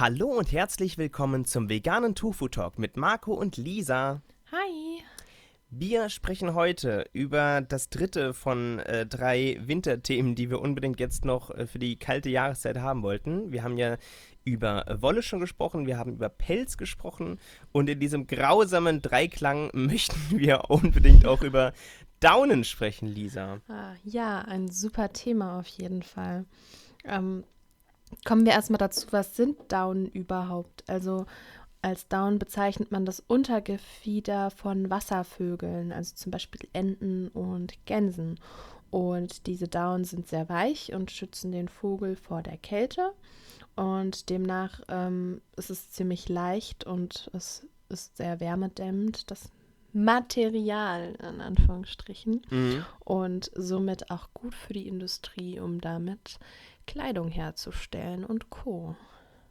Hallo und herzlich willkommen zum veganen Tofu Talk mit Marco und Lisa. Hi. Wir sprechen heute über das dritte von äh, drei Winterthemen, die wir unbedingt jetzt noch äh, für die kalte Jahreszeit haben wollten. Wir haben ja über Wolle schon gesprochen, wir haben über Pelz gesprochen und in diesem grausamen Dreiklang möchten wir unbedingt auch über Daunen sprechen, Lisa. Ah, ja, ein super Thema auf jeden Fall. Ähm, kommen wir erstmal dazu, was sind Daunen überhaupt? Also als Daunen bezeichnet man das Untergefieder von Wasservögeln, also zum Beispiel Enten und Gänsen. Und diese Daunen sind sehr weich und schützen den Vogel vor der Kälte. Und demnach ähm, ist es ziemlich leicht und es ist sehr wärmedämmend, das Material in Anführungsstrichen. Mhm. Und somit auch gut für die Industrie, um damit Kleidung herzustellen und Co.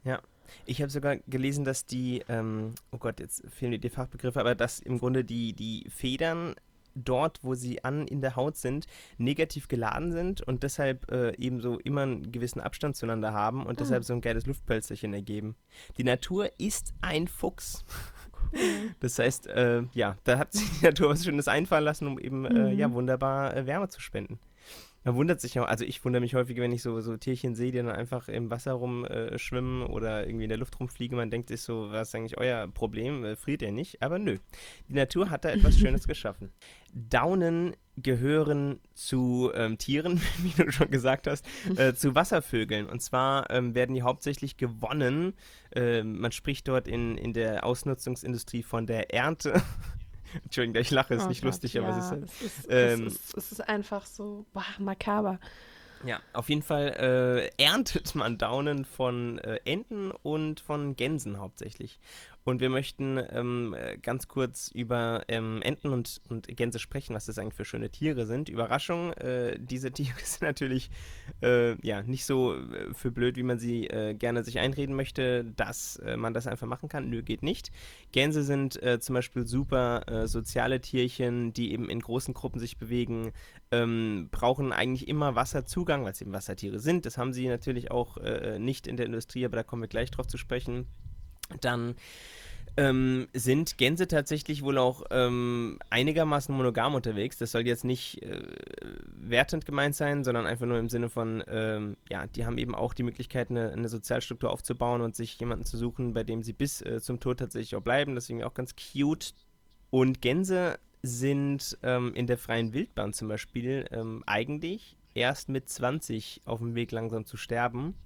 Ja. Ich habe sogar gelesen, dass die, ähm, oh Gott, jetzt fehlen mir die Fachbegriffe, aber dass im Grunde die, die Federn dort, wo sie an in der Haut sind, negativ geladen sind und deshalb äh, ebenso immer einen gewissen Abstand zueinander haben und mhm. deshalb so ein geiles Luftpölzerchen ergeben. Die Natur ist ein Fuchs. Das heißt, äh, ja, da hat sich die Natur was Schönes einfallen lassen, um eben mhm. äh, ja, wunderbar äh, Wärme zu spenden. Man wundert sich ja, also ich wundere mich häufig, wenn ich so, so Tierchen sehe, die dann einfach im Wasser rumschwimmen äh, oder irgendwie in der Luft rumfliegen. Man denkt sich so, was ist eigentlich euer Problem? Äh, friert ihr nicht? Aber nö. Die Natur hat da etwas Schönes geschaffen. Daunen gehören zu ähm, Tieren, wie du schon gesagt hast, äh, zu Wasservögeln. Und zwar ähm, werden die hauptsächlich gewonnen. Äh, man spricht dort in, in der Ausnutzungsindustrie von der Ernte Entschuldigung, ich lache, ist oh nicht Gott, lustig, ja, aber es ist, halt, es, ist, ähm, es, ist, es ist einfach so boah, makaber. Ja, auf jeden Fall äh, erntet man Daunen von äh, Enten und von Gänsen hauptsächlich. Und wir möchten ähm, äh, ganz kurz über ähm, Enten und, und Gänse sprechen, was das eigentlich für schöne Tiere sind. Überraschung, äh, diese Tiere sind natürlich äh, ja, nicht so äh, für blöd, wie man sie äh, gerne sich einreden möchte, dass äh, man das einfach machen kann. Nö, geht nicht. Gänse sind zum Beispiel super soziale Tierchen, die eben in großen Gruppen sich bewegen, ähm, brauchen eigentlich immer Wasserzugang, weil es eben Wassertiere sind. Das haben sie natürlich auch nicht in der Industrie, aber da kommen wir gleich drauf zu sprechen. Dann ähm, sind Gänse tatsächlich wohl auch ähm, einigermaßen monogam unterwegs. Das soll jetzt nicht äh, wertend gemeint sein, sondern einfach nur im Sinne von, ähm, ja, die haben eben auch die Möglichkeit, eine, eine, Sozialstruktur aufzubauen und sich jemanden zu suchen, bei dem sie bis äh, zum Tod tatsächlich auch bleiben. Deswegen auch ganz cute. Und Gänse sind ähm, in der freien Wildbahn zum Beispiel ähm, eigentlich erst mit 20 auf dem Weg langsam zu sterben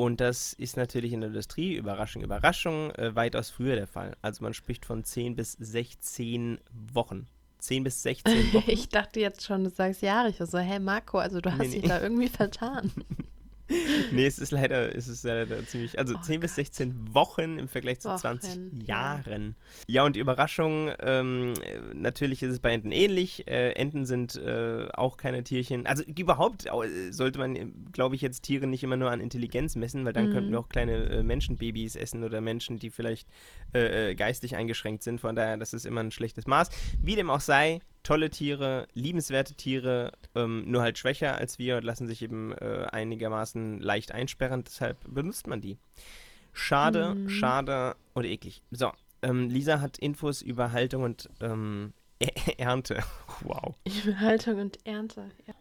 und das ist natürlich in der Industrie, Überraschung, Überraschung, äh, weitaus früher der Fall. Also man spricht von 10 bis 16 Wochen. 10 bis 16 Wochen. ich dachte jetzt schon, du sagst Jahre. Ich so, hä Marco, also du hast nee, nee. dich da irgendwie vertan. nee, es ist leider, es ist leider ziemlich, also oh 10 bis 16 Wochen im Vergleich zu Wochen, 20 Jahren. Ja, und die Überraschung, ähm, natürlich ist es bei Enten ähnlich. Äh, Enten sind äh, auch keine Tierchen. Also überhaupt sollte man, glaube ich, jetzt Tiere nicht immer nur an Intelligenz messen, weil dann mhm. könnten wir auch kleine äh, Menschenbabys essen oder Menschen, die vielleicht äh, äh, geistig eingeschränkt sind. Von daher, das ist immer ein schlechtes Maß. Wie dem auch sei, tolle Tiere, liebenswerte Tiere, ähm, nur halt schwächer als wir und lassen sich eben äh, einigermaßen leicht einsperren. Deshalb benutzt man die. Schade, mhm. schade und eklig. So, ähm, Lisa hat Infos über Haltung und ähm, Ernte. Wow. Über Haltung und Ernte, ja.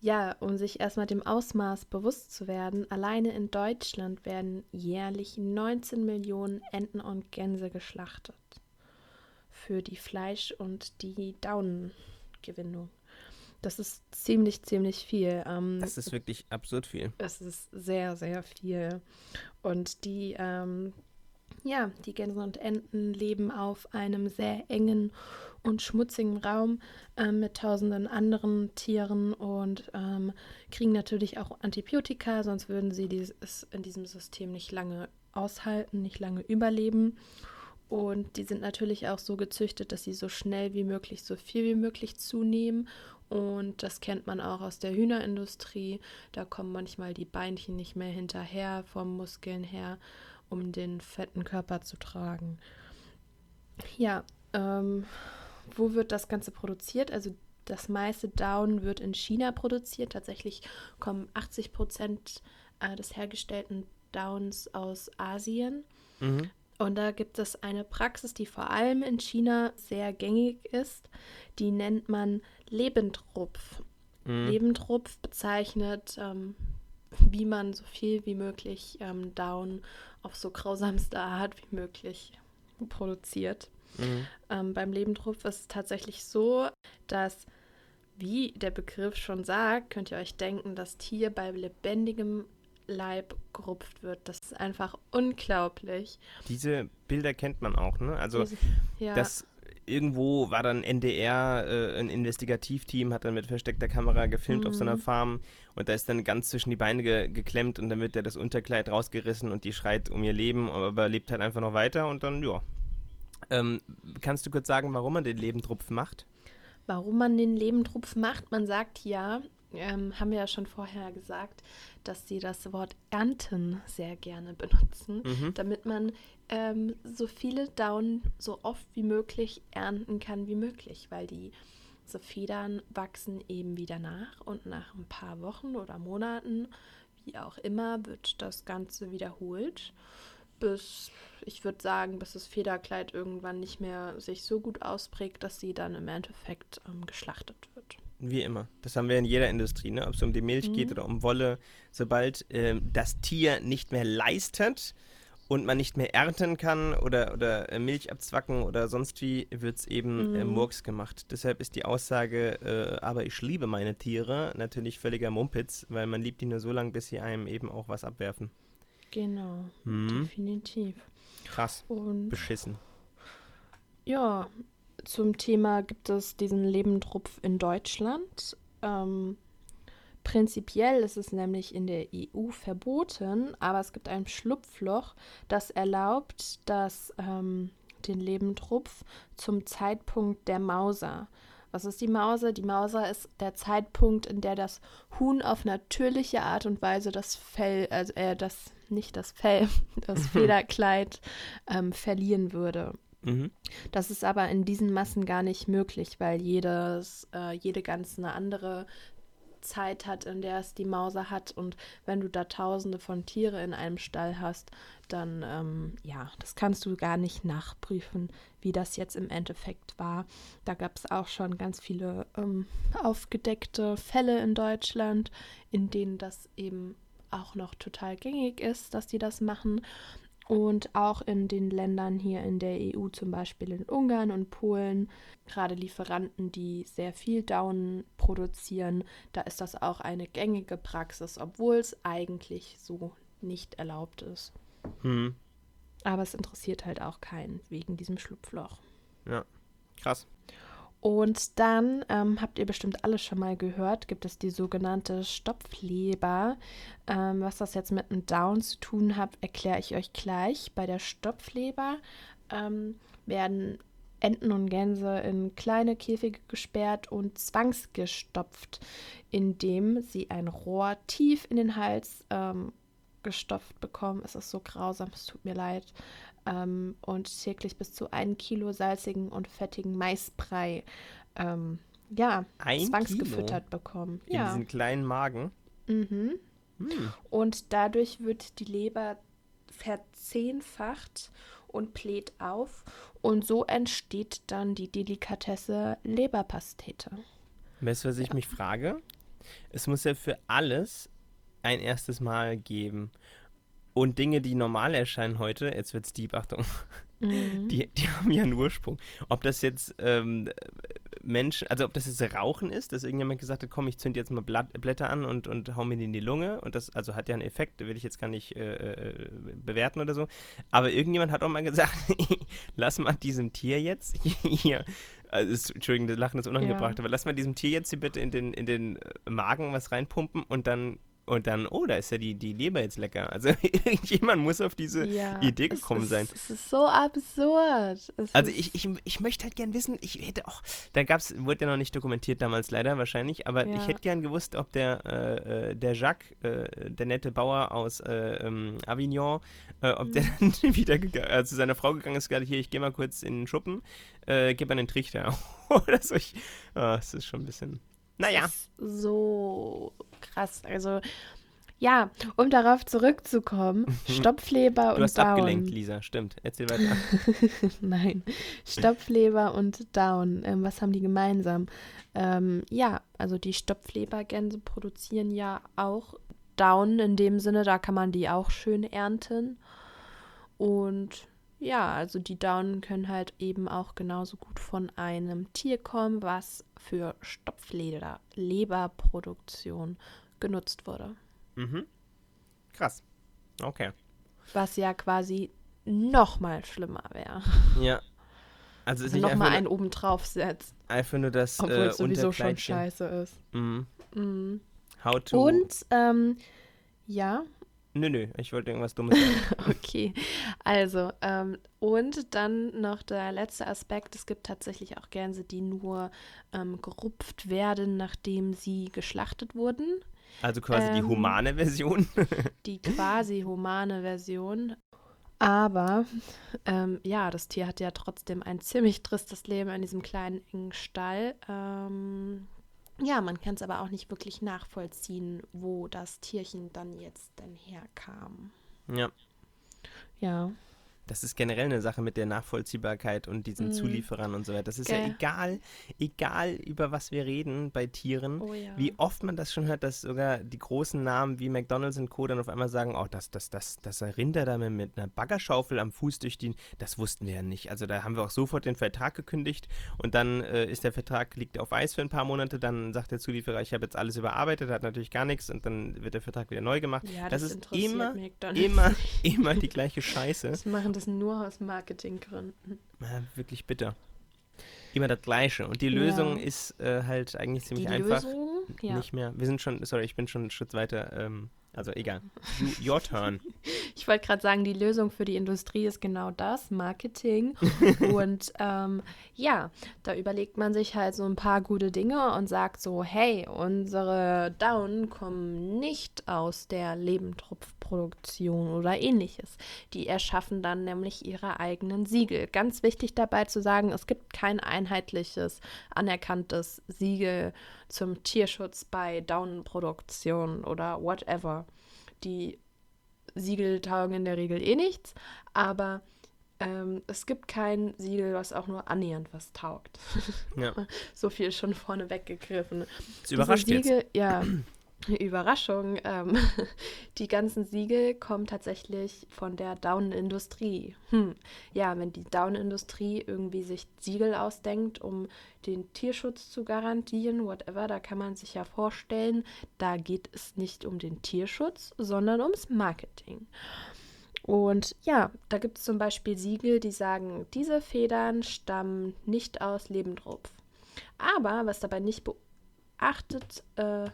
Ja, um sich erstmal dem Ausmaß bewusst zu werden, alleine in Deutschland werden jährlich 19 Millionen Enten und Gänse geschlachtet für die Fleisch- und die Daunengewinnung. Das ist ziemlich, ziemlich viel. Ähm, das ist wirklich absurd viel. Es ist sehr, sehr viel. Und die, ähm, ja, die Gänse und Enten leben auf einem sehr engen und schmutzigen Raum äh, mit tausenden anderen Tieren und ähm, kriegen natürlich auch Antibiotika, sonst würden sie dieses, in diesem System nicht lange aushalten, nicht lange überleben. Und die sind natürlich auch so gezüchtet, dass sie so schnell wie möglich, so viel wie möglich zunehmen. Und das kennt man auch aus der Hühnerindustrie. Da kommen manchmal die Beinchen nicht mehr hinterher vom Muskeln her, um den fetten Körper zu tragen. Ja, ähm, wo wird das Ganze produziert? Also das meiste Down wird in China produziert. Tatsächlich kommen 80 Prozent äh, des hergestellten Downs aus Asien. Mhm. Und da gibt es eine Praxis, die vor allem in China sehr gängig ist. Die nennt man Lebendrupf. Mhm. Lebendrupf bezeichnet, ähm, wie man so viel wie möglich ähm, Down auf so grausamste Art wie möglich produziert. Mhm. Ähm, beim Lebendrupf ist es tatsächlich so, dass, wie der Begriff schon sagt, könnt ihr euch denken, das Tier bei lebendigem Leib gerupft wird. Das ist einfach unglaublich. Diese Bilder kennt man auch, ne? Also Diese, ja. das irgendwo war dann NDR, äh, ein Investigativteam, hat dann mit versteckter Kamera gefilmt mhm. auf so einer mhm. Farm und da ist dann ganz zwischen die Beine ge geklemmt und dann wird ja das Unterkleid rausgerissen und die schreit um ihr Leben, aber lebt halt einfach noch weiter und dann, ja. Ähm, kannst du kurz sagen, warum man den Lebendrupf macht? Warum man den Lebendrupf macht? Man sagt ja, ähm, haben wir ja schon vorher gesagt, dass sie das Wort ernten sehr gerne benutzen, mhm. damit man ähm, so viele Down so oft wie möglich ernten kann wie möglich, weil die so Federn wachsen eben wieder nach und nach ein paar Wochen oder Monaten, wie auch immer, wird das Ganze wiederholt, bis ich würde sagen, bis das Federkleid irgendwann nicht mehr sich so gut ausprägt, dass sie dann im Endeffekt ähm, geschlachtet wird. Wie immer. Das haben wir in jeder Industrie, ne? ob es um die Milch mhm. geht oder um Wolle. Sobald äh, das Tier nicht mehr leistet und man nicht mehr ernten kann oder, oder äh, Milch abzwacken oder sonst wie, wird es eben äh, mhm. äh, Murks gemacht. Deshalb ist die Aussage, äh, aber ich liebe meine Tiere, natürlich völliger Mumpitz, weil man liebt die nur so lange, bis sie einem eben auch was abwerfen. Genau, mhm. definitiv. Krass. Und beschissen. Ja, zum Thema gibt es diesen Lebendrupf in Deutschland. Ähm, prinzipiell ist es nämlich in der EU verboten, aber es gibt ein Schlupfloch, das erlaubt, dass ähm, den Lebendrupf zum Zeitpunkt der Mauser. Was ist die Mauser? Die Mauser ist der Zeitpunkt, in der das Huhn auf natürliche Art und Weise das Fell, also äh, das nicht das Fell, das Federkleid ähm, verlieren würde. Mhm. Das ist aber in diesen Massen gar nicht möglich, weil jedes, äh, jede ganz eine andere Zeit hat, in der es die Mauser hat. Und wenn du da tausende von Tiere in einem Stall hast, dann, ähm, ja, das kannst du gar nicht nachprüfen, wie das jetzt im Endeffekt war. Da gab es auch schon ganz viele ähm, aufgedeckte Fälle in Deutschland, in denen das eben auch noch total gängig ist, dass die das machen. Und auch in den Ländern hier in der EU, zum Beispiel in Ungarn und Polen, gerade Lieferanten, die sehr viel Down produzieren, da ist das auch eine gängige Praxis, obwohl es eigentlich so nicht erlaubt ist. Hm. Aber es interessiert halt auch keinen wegen diesem Schlupfloch. Ja, krass. Und dann ähm, habt ihr bestimmt alle schon mal gehört, gibt es die sogenannte Stopfleber. Ähm, was das jetzt mit einem Down zu tun hat, erkläre ich euch gleich. Bei der Stopfleber ähm, werden Enten und Gänse in kleine Käfige gesperrt und zwangsgestopft, indem sie ein Rohr tief in den Hals ähm, gestopft bekommen. Es ist so grausam, es tut mir leid ähm, und täglich bis zu ein Kilo salzigen und fettigen Maisbrei ähm, ja, ein zwangsgefüttert Kilo bekommen. In ja. diesen kleinen Magen. Mhm. Hm. Und dadurch wird die Leber verzehnfacht und bläht auf. Und so entsteht dann die Delikatesse Leberpastete. Weißt du, was ich ja. mich frage? Es muss ja für alles ein erstes Mal geben. Und Dinge, die normal erscheinen heute, jetzt wird's deep, Achtung, mhm. die, die haben ja einen Ursprung. Ob das jetzt ähm, Menschen, also ob das jetzt Rauchen ist, dass irgendjemand gesagt hat, komm, ich zünd jetzt mal Blatt, Blätter an und, und hau mir die in die Lunge. Und das also hat ja einen Effekt, will ich jetzt gar nicht äh, äh bewerten oder so. Aber irgendjemand hat auch mal gesagt, lass mal diesem Tier jetzt hier also ist, Entschuldigung, das Lachen ist unangebracht, ja. aber lass mal diesem Tier jetzt hier bitte in den, in den Magen was reinpumpen und dann und dann, oh, da ist ja die, die Leber jetzt lecker. Also irgendjemand muss auf diese ja, Idee gekommen ist, sein. Es ist so absurd. Es also ich, ich, ich möchte halt gern wissen, ich hätte auch, da gab's, wurde ja noch nicht dokumentiert damals leider wahrscheinlich, aber ja. ich hätte gern gewusst, ob der, äh, äh der Jacques, äh, der nette Bauer aus äh, ähm, Avignon, äh, ob mhm. der dann wieder äh, zu seiner Frau gegangen ist, gerade hier, ich gehe mal kurz in den Schuppen, äh, gib mal den Trichter. Oder so. Ich, oh, das ist schon ein bisschen naja. so krass. Also Ja, um darauf zurückzukommen, Stopfleber Du und hast Down. abgelenkt, Lisa. Stimmt. Erzähl weiter. Nein, Stopfleber und Down, ähm, was haben die gemeinsam? Ähm, ja, also die Stopflebergänse produzieren ja auch Down in dem Sinne, da kann man die auch schön ernten. Und ja, also die Daunen können halt eben auch genauso gut von einem Tier kommen, was für Stopfleder, Leberproduktion genutzt wurde. mhm. Krass. Okay. Was ja quasi noch mal schlimmer wäre. Ja. Also ist Also nicht noch mal einfach, einen obendrauf setzt, einfach nur das obwohl äh, es sowieso schon scheiße ist. Mhm. Mhm. How to. Und, ähm, ja, Nö, nö, ich wollte irgendwas Dummes sagen. okay. Also, ähm, und dann noch der letzte Aspekt. Es gibt tatsächlich auch Gänse, die nur ähm, gerupft werden, nachdem sie geschlachtet wurden. Also quasi die Ähm. humane Version. Die quasi humane Version. Aber ähm, ja, das Tier hat ja trotzdem ein ziemlich tristes Leben in diesem kleinen engen Stall. Ähm, ja, man kann es aber auch nicht wirklich nachvollziehen, wo das Tierchen dann jetzt denn herkam. ja. Ja. Das ist generell eine Sache mit der Nachvollziehbarkeit und diesen Mhm. Zulieferern und so weiter. Das ist ja Gell. egal, egal über was wir reden bei Tieren. Oh ja. Wie oft man das schon hört, dass sogar die großen Namen wie McDonalds und Co. dann auf einmal sagen, oh, das, das, das, das Rinder da mit- einer Baggerschaufel am Fuß durch die, das wussten wir ja nicht. Also da haben wir auch sofort den Vertrag gekündigt und dann äh, ist der Vertrag, liegt auf Eis für ein paar Monate, dann sagt der Zulieferer, ich habe jetzt alles überarbeitet, hat natürlich gar nichts und dann wird der Vertrag wieder neu gemacht. Ja, das das, ist immer, Immer, immer die gleiche Scheiße. Das machen das nur aus Marketinggründen. Ja, wirklich bitter. Immer das Gleiche. Und die Ja. Lösung ist äh, halt eigentlich ziemlich Die einfach. Lösung, ja. Nicht mehr. Wir sind schon, sorry, ich bin schon einen Schritt weiter. Ähm, also egal. You, your turn. Ich wollte gerade sagen, die Lösung für die Industrie ist genau das, Marketing. und ähm, ja, da überlegt man sich halt so ein paar gute Dinge und sagt so, hey, unsere Daunen kommen nicht aus der Lebendtropfproduktion oder ähnliches. Die erschaffen dann nämlich ihre eigenen Siegel. Ganz wichtig dabei zu sagen, es gibt kein einheitliches, anerkanntes Siegel zum Tierschutz bei Daunenproduktion oder whatever. Die Siegel taugen in der Regel eh nichts, aber ähm, es gibt kein Siegel, was auch nur annähernd was taugt. Ja. so viel schon vorne weggegriffen. Das überrascht Diese jetzt. Siegel, Ja, Überraschung. Ähm, die ganzen Siegel kommen tatsächlich von der Daunenindustrie. Hm. Ja, wenn die Daunenindustrie irgendwie sich Siegel ausdenkt, um den Tierschutz zu garantieren, whatever, da kann man sich ja vorstellen, da geht es nicht um den Tierschutz, sondern ums Marketing. Und ja, da gibt es zum Beispiel Siegel, die sagen, diese Federn stammen nicht aus Lebendrupf. Aber was dabei nicht beachtet äh,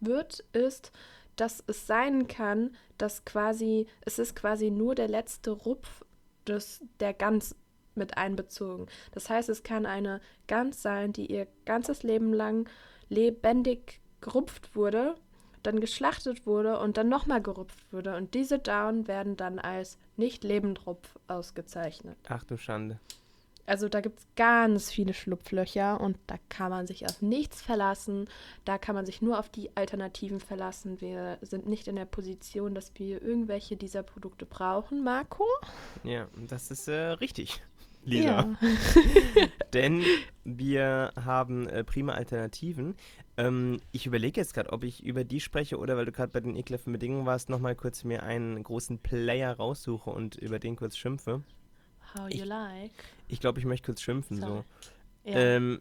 wird, ist, dass es sein kann, dass quasi, es ist quasi nur der letzte Rupf des, der Gans mit einbezogen. Das heißt, es kann eine Gans sein, die ihr ganzes Leben lang lebendig gerupft wurde, dann geschlachtet wurde und dann nochmal gerupft wurde. Und diese Daunen werden dann als nicht Lebendrupf ausgezeichnet. Ach du Schande. Also da gibt es ganz viele Schlupflöcher und da kann man sich auf nichts verlassen. Da kann man sich nur auf die Alternativen verlassen. Wir sind nicht in der Position, dass wir irgendwelche dieser Produkte brauchen, Marco. Ja, das ist äh, richtig, Lisa. Ja. Denn wir haben äh, prima Alternativen. Ähm, ich überlege jetzt gerade, ob ich über die spreche oder weil du gerade bei den ekelhaften Bedingungen warst, nochmal kurz mir einen großen Player raussuche und über den kurz schimpfe. How Ich- you like. Ich glaube, ich möchte kurz schimpfen. So. So. Ja. Ähm,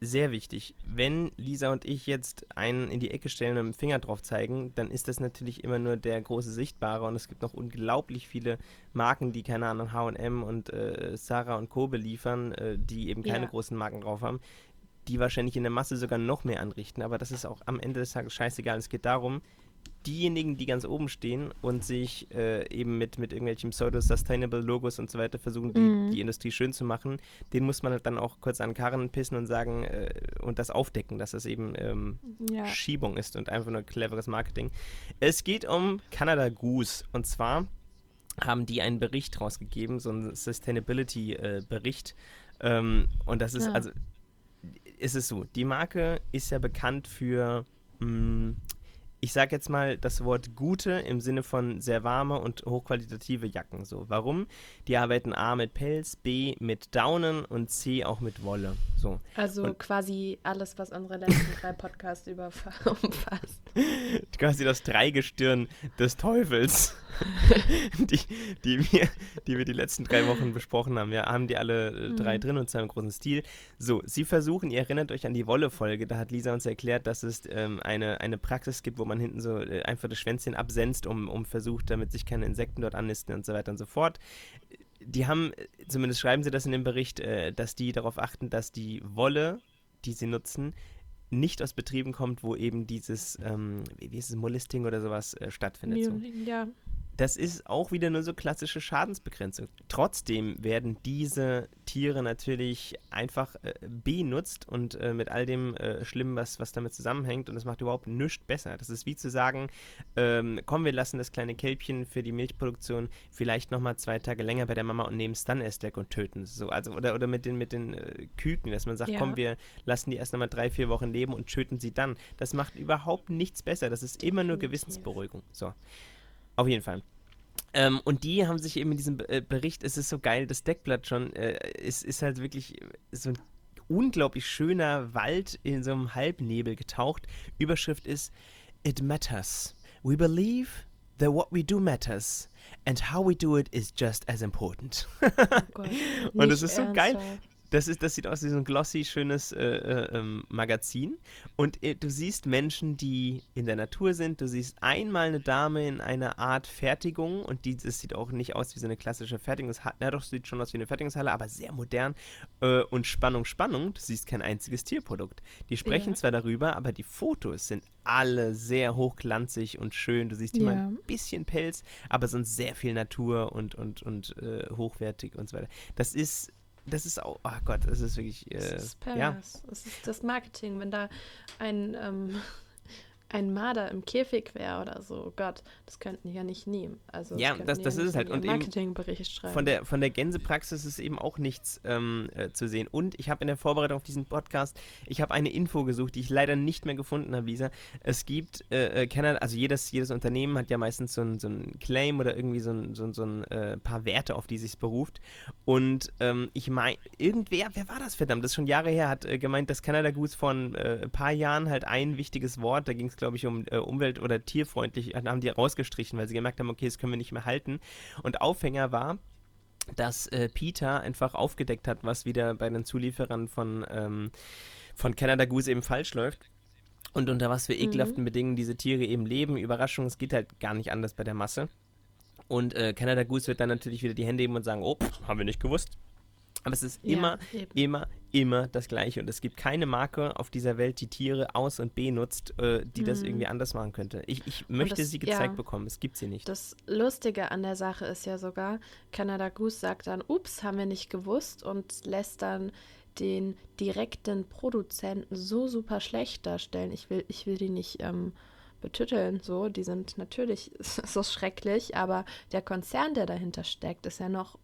sehr wichtig. Wenn Lisa und ich jetzt einen in die Ecke stellen und mit dem Finger drauf zeigen, dann ist das natürlich immer nur der große Sichtbare und es gibt noch unglaublich viele Marken, die, keine Ahnung, H&M und äh, Sarah und Co. beliefern, äh, die eben keine Ja. großen Marken drauf haben, die wahrscheinlich in der Masse sogar noch mehr anrichten. Aber das ist auch am Ende des Tages scheißegal. Es geht darum, diejenigen, die ganz oben stehen und sich äh, eben mit, mit irgendwelchen Pseudo-Sustainable-Logos und so weiter versuchen, die, Mhm. die Industrie schön zu machen, den muss man halt dann auch kurz an Karren pissen und sagen äh, und das aufdecken, dass das eben ähm, ja. Schiebung ist und einfach nur cleveres Marketing. Es geht um Canada Goose und zwar haben die einen Bericht rausgegeben, so einen Sustainability-Bericht. ähm, und das ist Ja. also, ist es so, die Marke ist ja bekannt für mh, ich sage jetzt mal das Wort gute im Sinne von sehr warme und hochqualitative Jacken. So, warum? Die arbeiten A mit Pelz, B mit Daunen und C auch mit Wolle. So. Also und quasi alles, was unsere letzten drei Podcasts umfasst. quasi das Dreigestirn des Teufels, die, die, wir, die wir die letzten drei Wochen besprochen haben. Wir haben die alle äh, drei mhm. drin und zwar im großen Stil. So, sie versuchen, ihr erinnert euch an die Wolle-Folge, da hat Lisa uns erklärt, dass es ähm, eine, eine Praxis gibt, wo man hinten so äh, einfach das Schwänzchen absenzt, um, um versucht, damit sich keine Insekten dort annisten und so weiter und so fort. Die haben, zumindest schreiben sie das in dem Bericht, äh, dass die darauf achten, dass die Wolle, die sie nutzen, nicht aus Betrieben kommt, wo eben dieses, ähm, wie ist es, Molesting oder sowas äh, stattfindet. So. Ja das ist auch wieder nur so klassische Schadensbegrenzung. Trotzdem werden diese Tiere natürlich einfach äh, benutzt und äh, mit all dem äh, Schlimmen, was, was damit zusammenhängt und das macht überhaupt nichts besser. Das ist wie zu sagen, ähm, komm, wir lassen das kleine Kälbchen für die Milchproduktion vielleicht nochmal zwei Tage länger bei der Mama und nehmen es dann erst weg und töten es. So, also, oder, oder mit den, mit den äh, Küken, dass man sagt, ja. komm, wir lassen die erst nochmal drei, vier Wochen leben und töten sie dann. Das macht überhaupt nichts besser. Das ist immer nur Gewissensberuhigung. So. Auf jeden Fall. Ähm, und die haben sich eben in diesem äh, Bericht, es ist so geil, das Deckblatt schon, äh, ist, ist halt wirklich so ein unglaublich schöner Wald in so einem Halbnebel getaucht. Überschrift ist It matters. We believe that what we do matters and how we do it is just as important. Oh und es ist so geil. Das, ist, das sieht aus wie so ein glossy, schönes äh, äh, ähm, Magazin. Und äh, du siehst Menschen, die in der Natur sind. Du siehst einmal eine Dame in einer Art Fertigung. Und die, das sieht auch nicht aus wie so eine klassische Fertigungshalle. Ja, doch, sieht schon aus wie eine Fertigungshalle, aber sehr modern. Äh, und Spannung, Spannung. Du siehst kein einziges Tierprodukt. Die sprechen ja. zwar darüber, aber die Fotos sind alle sehr hochglanzig und schön. Du siehst immer ja. ein bisschen Pelz, aber sonst sehr viel Natur und, und, und äh, hochwertig und so weiter. Das ist das ist auch, oh Gott, das ist wirklich. Äh, das ist Paris. Ja. Das ist das Marketing, wenn da ein ähm, ein Marder im Käfig wäre oder so, Gott, das könnten die ja nicht nehmen. Also ja, das, das ist es halt. Und Marketingbericht schreiben. Von der, von der Gänsepraxis ist eben auch nichts ähm, äh, zu sehen. Und ich habe in der Vorbereitung auf diesen Podcast, ich habe eine Info gesucht, die ich leider nicht mehr gefunden habe, Lisa. Es gibt, äh, Canada, äh, also jedes, jedes Unternehmen hat ja meistens so ein, so ein Claim oder irgendwie so ein, so, so ein äh, paar Werte, auf die sich beruft. Und ähm, ich meine, irgendwer, wer war das verdammt, das ist schon Jahre her, hat äh, gemeint, dass Canada Goose vor ein äh, paar Jahren halt ein wichtiges Wort, da ging es glaube ich, um äh, umwelt- oder tierfreundlich, haben die rausgestrichen, weil sie gemerkt haben, okay, das können wir nicht mehr halten. Und Aufhänger war, dass äh, Peter einfach aufgedeckt hat, was wieder bei den Zulieferern von, ähm, von Canada Goose eben falsch läuft. Und unter was für ekelhaften mhm. Bedingungen diese Tiere eben leben. Überraschung, es geht halt gar nicht anders bei der Masse. Und äh, Canada Goose wird dann natürlich wieder die Hände heben und sagen, oh, pff, haben wir nicht gewusst. Aber es ist immer, ja, immer, immer das Gleiche. Und es gibt keine Marke auf dieser Welt, die Tiere aus- und benutzt, äh, die mhm. das irgendwie anders machen könnte. Ich, ich möchte das, sie gezeigt ja, bekommen. Es gibt sie nicht. Das Lustige an der Sache ist ja sogar, Canada Goose sagt dann, ups, haben wir nicht gewusst und lässt dann den direkten Produzenten so super schlecht darstellen. Ich will, ich will die nicht ähm, betütteln, so, die sind natürlich so schrecklich, aber der Konzern, der dahinter steckt, ist ja noch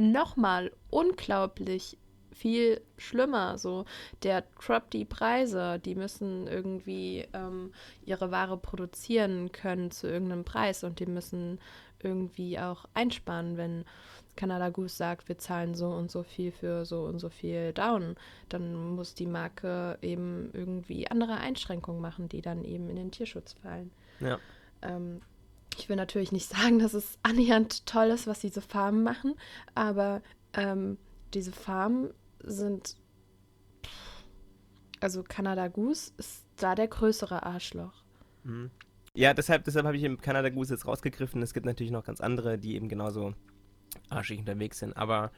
nochmal unglaublich viel schlimmer. So, der droppt die Preise, die müssen irgendwie ähm, ihre Ware produzieren können zu irgendeinem Preis und die müssen irgendwie auch einsparen, wenn Canada Goose sagt, wir zahlen so und so viel für so und so viel Down, dann muss die Marke eben irgendwie andere Einschränkungen machen, die dann eben in den Tierschutz fallen. Ja. Ähm, ich will natürlich nicht sagen, dass es annähernd toll ist, was diese Farmen machen, aber ähm, diese Farmen sind. Also Canada Goose ist da der größere Arschloch. Mhm. Ja, deshalb, deshalb habe ich im Canada Goose jetzt rausgegriffen. Es gibt natürlich noch ganz andere, die eben genauso arschig unterwegs sind. Aber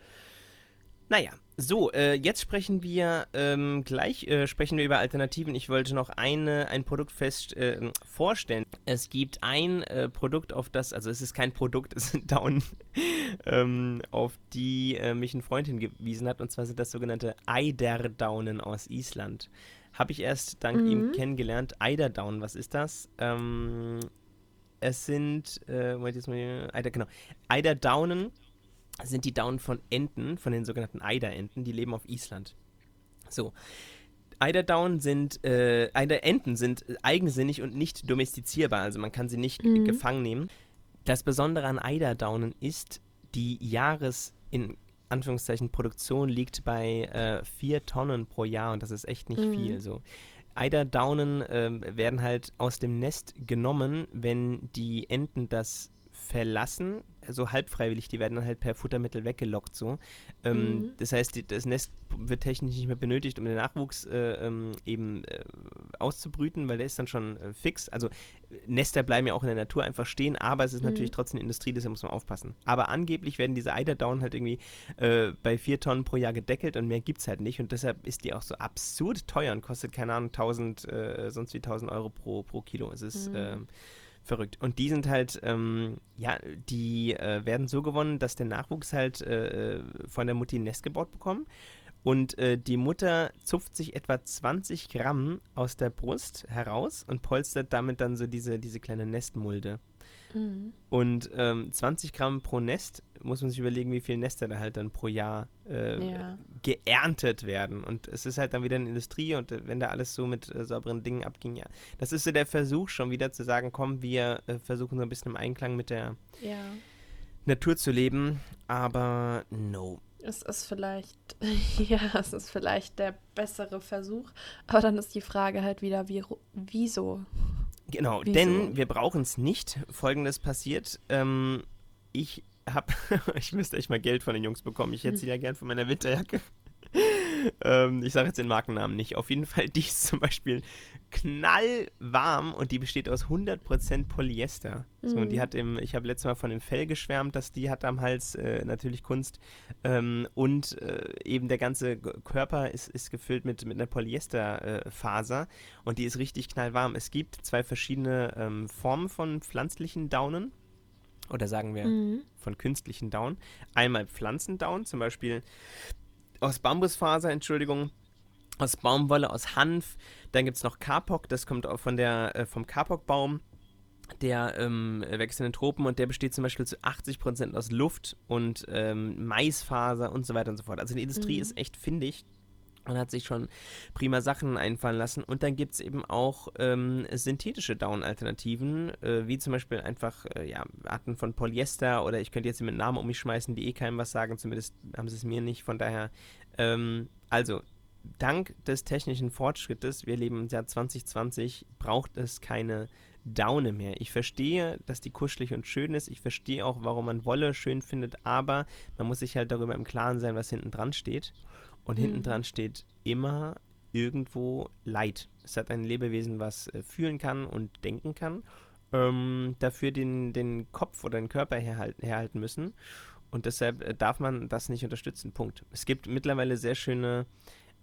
naja, so, äh, jetzt sprechen wir ähm, gleich äh, sprechen wir über Alternativen. Ich wollte noch eine, ein Produkt fest äh, vorstellen. Es gibt ein äh, Produkt, auf das, also es ist kein Produkt, es sind Daunen, ähm, auf die äh, mich ein Freund hingewiesen hat, und zwar sind das sogenannte Eiderdaunen aus Island. Habe ich erst dank mhm. ihm kennengelernt. Eiderdown, was ist das? Ähm, es sind, äh, Moment, jetzt mal, Eider, genau, Eiderdaunen sind die Daunen von Enten, von den sogenannten Eiderenten, die leben auf Island. So. Eiderdauen sind, äh, Eiderenten sind eigensinnig und nicht domestizierbar, also man kann sie nicht mhm. gefangen nehmen. Das Besondere an Eiderdaunen ist, die Jahres, in Anführungszeichen, Produktion liegt bei äh, vier Tonnen pro Jahr und das ist echt nicht mhm. viel. So. Eiderdaunen äh, werden halt aus dem Nest genommen, wenn die Enten das verlassen, so halbfreiwillig, die werden dann halt per Futtermittel weggelockt so. Ähm, mhm. Das heißt, die, das Nest wird technisch nicht mehr benötigt, um den Nachwuchs äh, ähm, eben äh, auszubrüten, weil der ist dann schon äh, fix. Also Nester bleiben ja auch in der Natur einfach stehen, aber es ist mhm. natürlich trotzdem Industrie, deshalb muss man aufpassen. Aber angeblich werden diese Eiderdauen halt irgendwie äh, bei vier Tonnen pro Jahr gedeckelt und mehr gibt es halt nicht und deshalb ist die auch so absurd teuer und kostet, keine Ahnung, 1000, äh, sonst wie 1000 Euro pro, pro Kilo. Es ist mhm. Verrückt. Und die sind halt, ähm, ja, die äh, werden so gewonnen, dass der Nachwuchs halt äh, äh, von der Mutti ein Nest gebaut bekommen. Und äh, die Mutter zupft sich etwa 20 Gramm aus der Brust heraus und polstert damit dann so diese, diese kleine Nestmulde. Mhm. Und ähm, 20 Gramm pro Nest, muss man sich überlegen, wie viele Nester da halt dann pro Jahr äh, ja. geerntet werden. Und es ist halt dann wieder eine Industrie und äh, wenn da alles so mit äh, sauberen Dingen abging, ja. Das ist so der Versuch schon wieder zu sagen, komm, wir äh, versuchen so ein bisschen im Einklang mit der ja. Natur zu leben, aber no. Es ist vielleicht, ja, es ist vielleicht der bessere Versuch, aber dann ist die Frage halt wieder, wie, wieso? Genau, Wieso? denn wir brauchen es nicht. Folgendes passiert. Ähm, ich habe, ich müsste echt mal Geld von den Jungs bekommen. Ich hätte sie ja gern von meiner Winterjacke. ähm, ich sage jetzt den Markennamen nicht. Auf jeden Fall, die ist zum Beispiel knallwarm und die besteht aus 100% Polyester. Mhm. So, und die mhm. hat im, ich habe letztes Mal von dem Fell geschwärmt, dass die hat am Hals äh, natürlich Kunst ähm, und äh, eben der ganze Körper ist, ist gefüllt mit, mit einer Polyesterfaser äh, und die ist richtig knallwarm. Es gibt zwei verschiedene ähm, Formen von pflanzlichen Daunen oder sagen wir mhm. von künstlichen Daunen. Einmal Pflanzendaun, zum Beispiel aus Bambusfaser, Entschuldigung, aus Baumwolle, aus Hanf. Dann gibt es noch Kapok, das kommt auch von der, äh, vom Kapokbaum. Der ähm, wächst in den Tropen und der besteht zum Beispiel zu 80% aus Luft und ähm, Maisfaser und so weiter und so fort. Also die Industrie mhm. ist echt findig. Man hat sich schon prima Sachen einfallen lassen. Und dann gibt es eben auch ähm, synthetische Down-Alternativen, äh, wie zum Beispiel einfach äh, ja, Arten von Polyester oder ich könnte jetzt mit Namen um mich schmeißen, die eh keinem was sagen, zumindest haben sie es mir nicht. Von daher, ähm, also dank des technischen Fortschrittes, wir leben im Jahr 2020, braucht es keine Daune mehr. Ich verstehe, dass die kuschelig und schön ist. Ich verstehe auch, warum man Wolle schön findet, aber man muss sich halt darüber im Klaren sein, was hinten dran steht. Und mhm. hinten dran steht immer irgendwo Leid. Es hat ein Lebewesen, was äh, fühlen kann und denken kann, ähm, dafür den, den Kopf oder den Körper herhalten, herhalten müssen. Und deshalb äh, darf man das nicht unterstützen. Punkt. Es gibt mittlerweile sehr schöne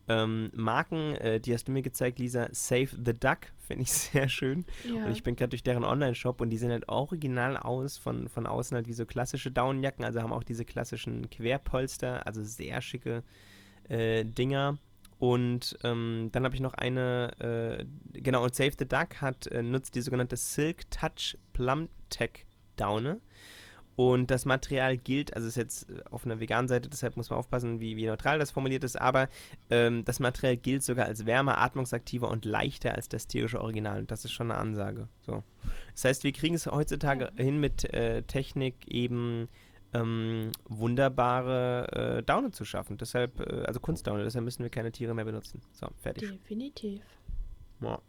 ähm, Marken, äh, die hast du mir gezeigt, Lisa. Save the Duck, finde ich sehr schön. Ja. Und ich bin gerade durch deren Online-Shop und die sehen halt original aus, von, von außen halt wie so klassische Downjacken, also haben auch diese klassischen Querpolster, also sehr schicke äh, Dinger. Und ähm, dann habe ich noch eine, äh, genau, und Save the Duck hat, äh, nutzt die sogenannte Silk Touch Plum Tech Daune. Und das Material gilt, also ist jetzt äh, auf einer veganen Seite, deshalb muss man aufpassen, wie, wie neutral das formuliert ist, aber ähm, das Material gilt sogar als wärmer, atmungsaktiver und leichter als das tierische Original. Und das ist schon eine Ansage. So. Das heißt, wir kriegen es heutzutage hin mit äh, Technik eben ähm, wunderbare äh, Daune zu schaffen. Deshalb, äh, also Kunstdaune, deshalb müssen wir keine Tiere mehr benutzen. So, fertig. Definitiv. Ja.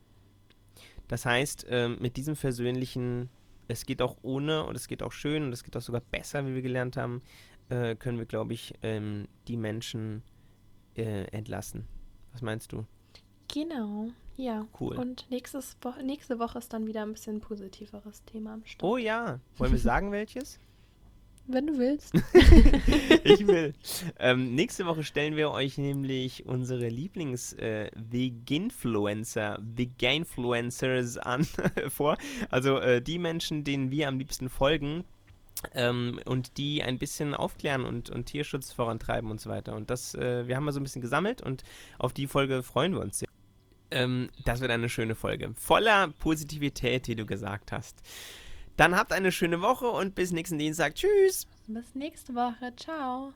Das heißt, ähm, mit diesem versöhnlichen, es geht auch ohne und es geht auch schön und es geht auch sogar besser, wie wir gelernt haben, äh, können wir, glaube ich, ähm, die Menschen äh, entlassen. Was meinst du? Genau, ja. Cool. Und nächstes Wo nächste Woche ist dann wieder ein bisschen positiveres Thema am Start. Oh ja. Wollen wir sagen, welches? Wenn du willst. ich will. Ähm, nächste Woche stellen wir euch nämlich unsere Lieblings-Veginfluencer, äh, Veganfluencers an vor. Also äh, die Menschen, denen wir am liebsten folgen. Ähm, und die ein bisschen aufklären und, und Tierschutz vorantreiben und so weiter. Und das, äh, wir haben mal so ein bisschen gesammelt und auf die Folge freuen wir uns sehr. Ähm, das wird eine schöne Folge. Voller Positivität, wie du gesagt hast. Dann habt eine schöne Woche und bis nächsten Dienstag. Tschüss. Bis nächste Woche. Ciao.